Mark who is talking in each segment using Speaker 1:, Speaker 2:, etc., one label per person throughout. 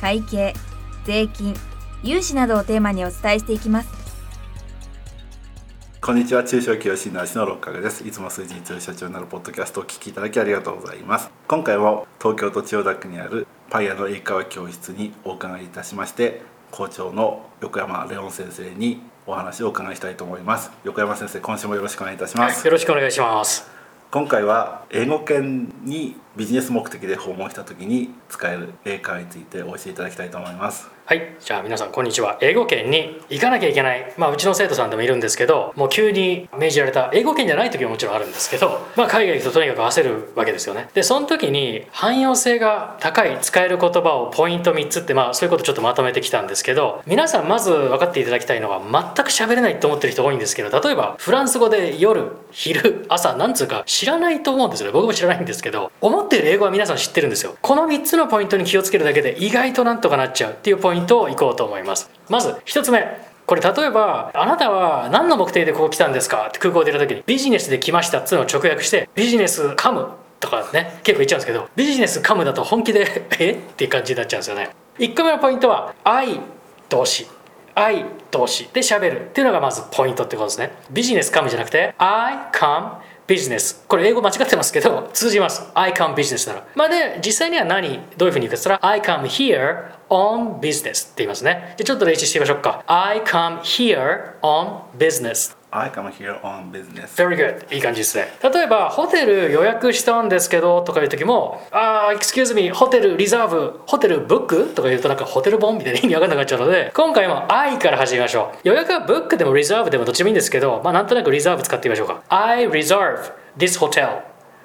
Speaker 1: 会計税金融資などをテーマにお伝えしていきます。
Speaker 2: こんにちは。中小企業診断士の六角です。いつも数字に強い社長になるポッドキャストをお聞きいただきありがとうございます。今回も東京都千代田区にあるパイアの英会話教室にお伺いいたしまして校長の横山レオン先生にお話をお伺いしたいと思います。横山先生今週もよろしくお願いいたします、
Speaker 3: よろしくお願いします
Speaker 2: 今回は英語圏にビジネス目的で訪問した時に使える英会話についてお教えいただきたいと思います。
Speaker 3: はい。じゃあ皆さんこんにちは。英語圏に行かなきゃいけない。まあうちの生徒さんでもいるんですけどもう急に命じられた。英語圏じゃない時ももちろんあるんですけどまあ海外行くととにかく焦るわけですよね。でその時に汎用性が高い使える言葉をポイント3つってまあそういうことちょっとまとめてきたんですけど皆さんまず分かっていただきたいのは全く喋れないと思ってる人多いんですけど例えばフランス語で夜昼朝なんつうか知らないと思うんですよね。僕も知らないんですけど思ってる英語は皆さん知ってるんですよ。この3つのポイントに気をつけるだけで意外となんとかなっちゃうっていうポイントイントをいこうと思います。まず1つ目。これ例えばあなたは何の目的でここ来たんですか？って空港でいる時にビジネスで来ましたっつうのを直訳してビジネスカムとかね結構言っちゃうんですけどビジネスカムだと本気で え？っていう感じになっちゃうんですよね。1個目のポイントは愛動詞愛動詞で喋るっていうのがまずポイントってことですね。ビジネスカムじゃなくて I come ビジネス。これ英語間違ってますけど通じます。I come business なら。まあで実際には何どういうふうに言うかっったら I come here on business って言いますね。じゃちょっと練習してみましょうか。I come here on business
Speaker 2: I come here on business.
Speaker 3: Very good. いい感じですね。例えばホテル予約したんですけどとかいう時もあー excuse me ホテルリザーブホテルブックとか言うとなんかホテルボンみたいな意味わかんなくなっちゃうので今回も I から始めましょう。予約はブックでもリザーブでもどっちもいいんですけどまあなんとなくリザーブ使ってみましょうか。I reserve this hotel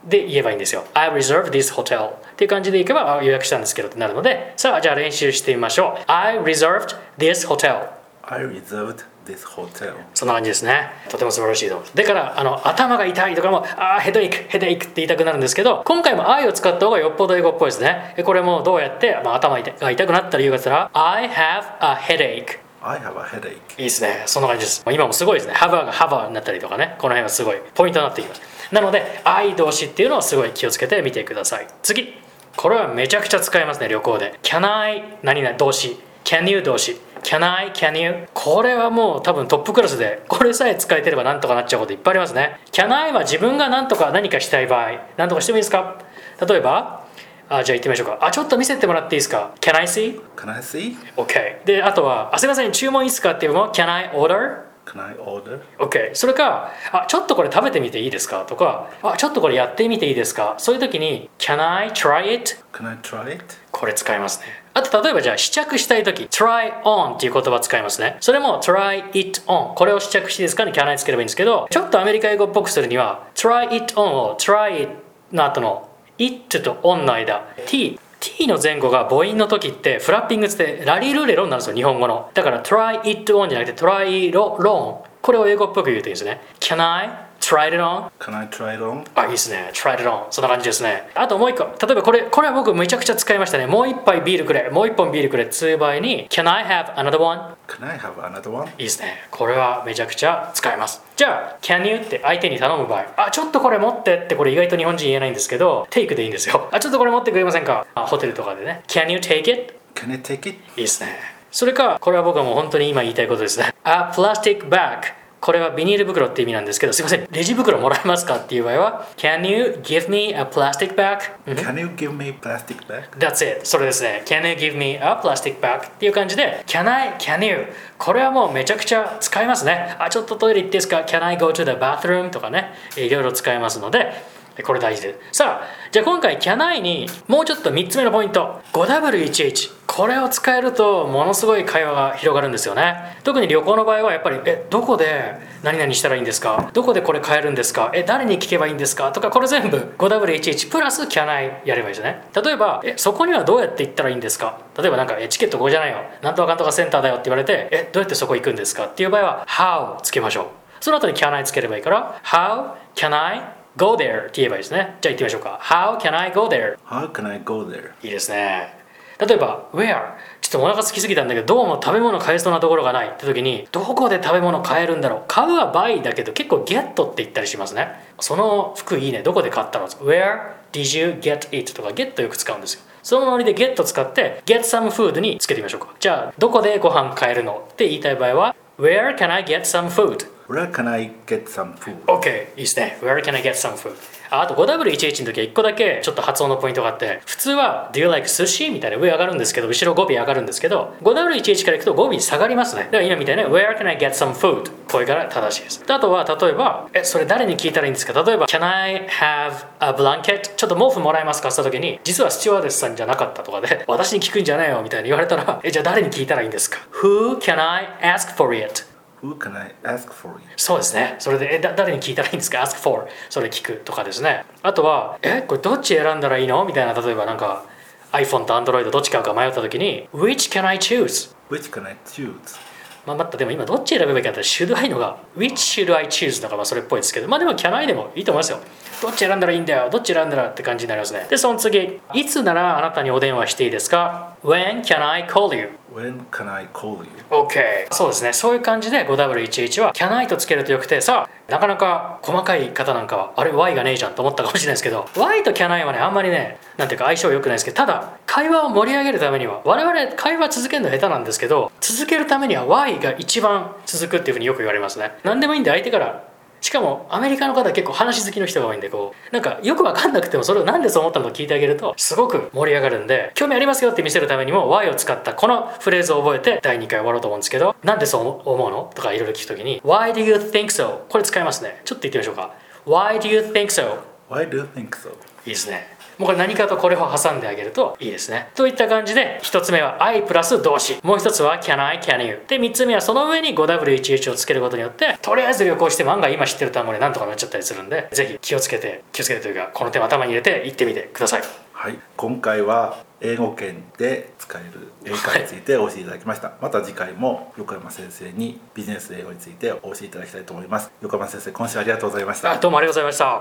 Speaker 3: で言えばいいんですよ。I reserve this hotel っていう感じでいけばあ予約したんですけどってなるので。さあじゃあ練習してみましょう。I reserved this hotel
Speaker 2: I reserved this hotel
Speaker 3: そんな感じですね。とても素晴らしいと。思うだからあの頭が痛いとかもあーヘドエイクヘドエイクって言いたくなるんですけど今回も I を使った方がよっぽど英語っぽいですね。これもどうやって、まあ、頭が痛くなったら言うかって言ったら I have a headache
Speaker 2: I have a headache.
Speaker 3: いいですね。そんな感じです。今もすごいですね。have a が have a になったりとかね。この辺はすごいポイントになってきます。なので I 動詞っていうのをすごい気をつけてみてください。次。これはめちゃくちゃ使いますね旅行で。Can I 何々動詞 Can you 動詞 Can I? Can you? これはもう多分トップクラスでこれさえ使えてればなんとかなっちゃうこといっぱいありますね Can I は自分が何とか何かしたい場合何とかしてもいいですか？例えばあじゃあ行ってみましょうかあちょっと見せてもらっていいですか？Can I see?
Speaker 2: Can I see?
Speaker 3: OK であとはあすいません注文いいですか？っていうのも Can I order?
Speaker 2: Can I order?
Speaker 3: OK それかあちょっとこれ食べてみていいですか？とかあちょっとこれやってみていいですか？そういう時に Can I try it?
Speaker 2: Can I try it?
Speaker 3: これ使いますねあと例えばじゃあ試着したい時 try on っていう言葉使いますね。それも try it on これを試着してですか？に can I つければいいんですけどちょっとアメリカ英語っぽくするには try it on を try it の後の it と on の間 t t の前後が母音の時ってフラッピングってラリルレロンなんですよ日本語の。だから try it on じゃなくて try lo- on これを英語っぽく言うといいですね。can I try it on?
Speaker 2: Can I try it on?
Speaker 3: あ、いいですね。try it on. そんな感じですね。あともう一個。例えばこれ、これは僕めちゃくちゃ使いましたね。もう一杯ビールくれ。もう一本ビールくれ。つう場合に、Can I have another one?
Speaker 2: Can I have another one?
Speaker 3: いいですね。これはめちゃくちゃ使えます。じゃあ、Can you? って相手に頼む場合。あ、ちょっとこれ持ってって、これ意外と日本人言えないんですけど、Take でいいんですよ。あ、ちょっとこれ持ってくれませんか？あホテルとかでね。Can you take it?
Speaker 2: Can I take it?
Speaker 3: いいですね。それか、これは僕はもう本当に今言いたいことですね。A plastic bag. これはビニール袋って意味なんですけど、すいません、レジ袋もらえますかっていう場合は、Can you give me a plastic bag?
Speaker 2: Can you give me plastic bag?
Speaker 3: That's it. それですね。Can you give me a plastic bag? っていう感じで、Can I? Can you? これはもうめちゃくちゃ使えますね。あ、ちょっとトイレ行っていいですか ?Can I go to the bathroom? とかね、いろいろ使えますので、これ大事です。さあ、じゃあ今回 Can I にもうちょっと3つ目のポイント。5W1H。これを使えるとものすごい会話が広がるんですよね。特に旅行の場合はやっぱり、え、どこで何々したらいいんですか？どこでこれ買えるんですか？え誰に聞けばいいんですか？とかこれ全部 5W11 プラス Can I やればいいですね例えばえそこにはどうやって行ったらいいんですか？例えばなんかえチケット5じゃないよなんとかかんとかセンターだよって言われてえどうやってそこ行くんですか？っていう場合は How つけましょうその後に Can I つければいいから How can I go there って言えばいいですね。じゃあ行ってみましょうか。How can I go there?
Speaker 2: How can I go there?
Speaker 3: いいですね。例えば Where? ちょっとお腹空きすぎたんだけどどうも食べ物買えそうなところがない。って時にどこで食べ物買えるんだろう。買うは buy だけど結構 get って言ったりしますね。その服いいね。どこで買ったの？Where did you get it? とか get よく使うんですよ。そのノリで get 使って get some food につけてみましょうか。じゃあどこでご飯買えるの？って言いたい場合は Where can I get some food?
Speaker 2: Where can I get some food?
Speaker 3: OK いいですね Where can I get some food? あと 5W11 の時は1個だけちょっと発音のポイントがあって普通は Do you like sushi? みたいな上上がるんですけど後ろ語尾上がるんですけど 5W11 からいくと語尾下がりますねだから今みたいな Where can I get some food? これから正しいですあとは例えばえそれ誰に聞いたらいいんですか？例えば Can I have a blanket? ちょっと毛布もらえますか？って言った時に実はスチュワーデスさんじゃなかったとかで 私に聞くんじゃないよみたいに言われたらえじゃあ誰に聞いたらいいんですか？Who can I ask for it?
Speaker 2: Who can I ask for it?
Speaker 3: そうですね。それで、え、だ誰に聞いたらいいんですか ?ask for。それ聞くとかですね。あとは、え、これどっち選んだらいいの？みたいな、例えばなんか iPhone と Android どっち買うか迷った時に、which can I choose?
Speaker 2: Which can I choose?
Speaker 3: まあ、またでも今どっち選べばいいかって should I のが which should I choose? だからまあそれっぽいですけどまあでも can I でもいいと思いますよどっち選んだらいいんだよどっち選んだらって感じになりますねでその次いつならあなたにお電話していいですか？When can I call you?
Speaker 2: When can I call you?
Speaker 3: OK そうですね。そういう感じで 5W11 は can I とつけるとよくてさなかなか細かい方なんかはあれ Y がねえじゃんと思ったかもしれないですけど Y と can I はねあんまりねなんていうか相性良くないですけどただ会話を盛り上げるためには我々会話続けるの下手なんですけど続けるためには Y が一番続くっていうふうによく言われますね。何でもいいんで相手からしかもアメリカの方は結構話好きの人が多いんでこうなんかよく分かんなくてもそれをなんでそう思ったのか聞いてあげるとすごく盛り上がるんで興味ありますよって見せるためにも Y を使ったこのフレーズを覚えて第2回終わろうと思うんですけどなんでそう思うのとかいろいろ聞くときに Why do you think so? これ使いますねちょっと言ってみましょうか Why do you think so?
Speaker 2: Why do you think so?
Speaker 3: いいですねもうこれ何かとこれを挟んであげるといいですね。といった感じで1つ目は I プラス動詞。もう1つは Can I, Can you で3つ目はその上に 5W11 をつけることによってとりあえず旅行して万が今知ってる単語で何とかなっちゃったりするんでぜひ気をつけて気をつけてというかこの点を頭に入れて行ってみてください。
Speaker 2: はい、今回は英語圏で使える英会話についてお教えいただきました、また次回も横山先生にビジネス英語についてお教えいただきたいと思います。横山先生今週ありがとうございました。
Speaker 3: あどうもありがとうございました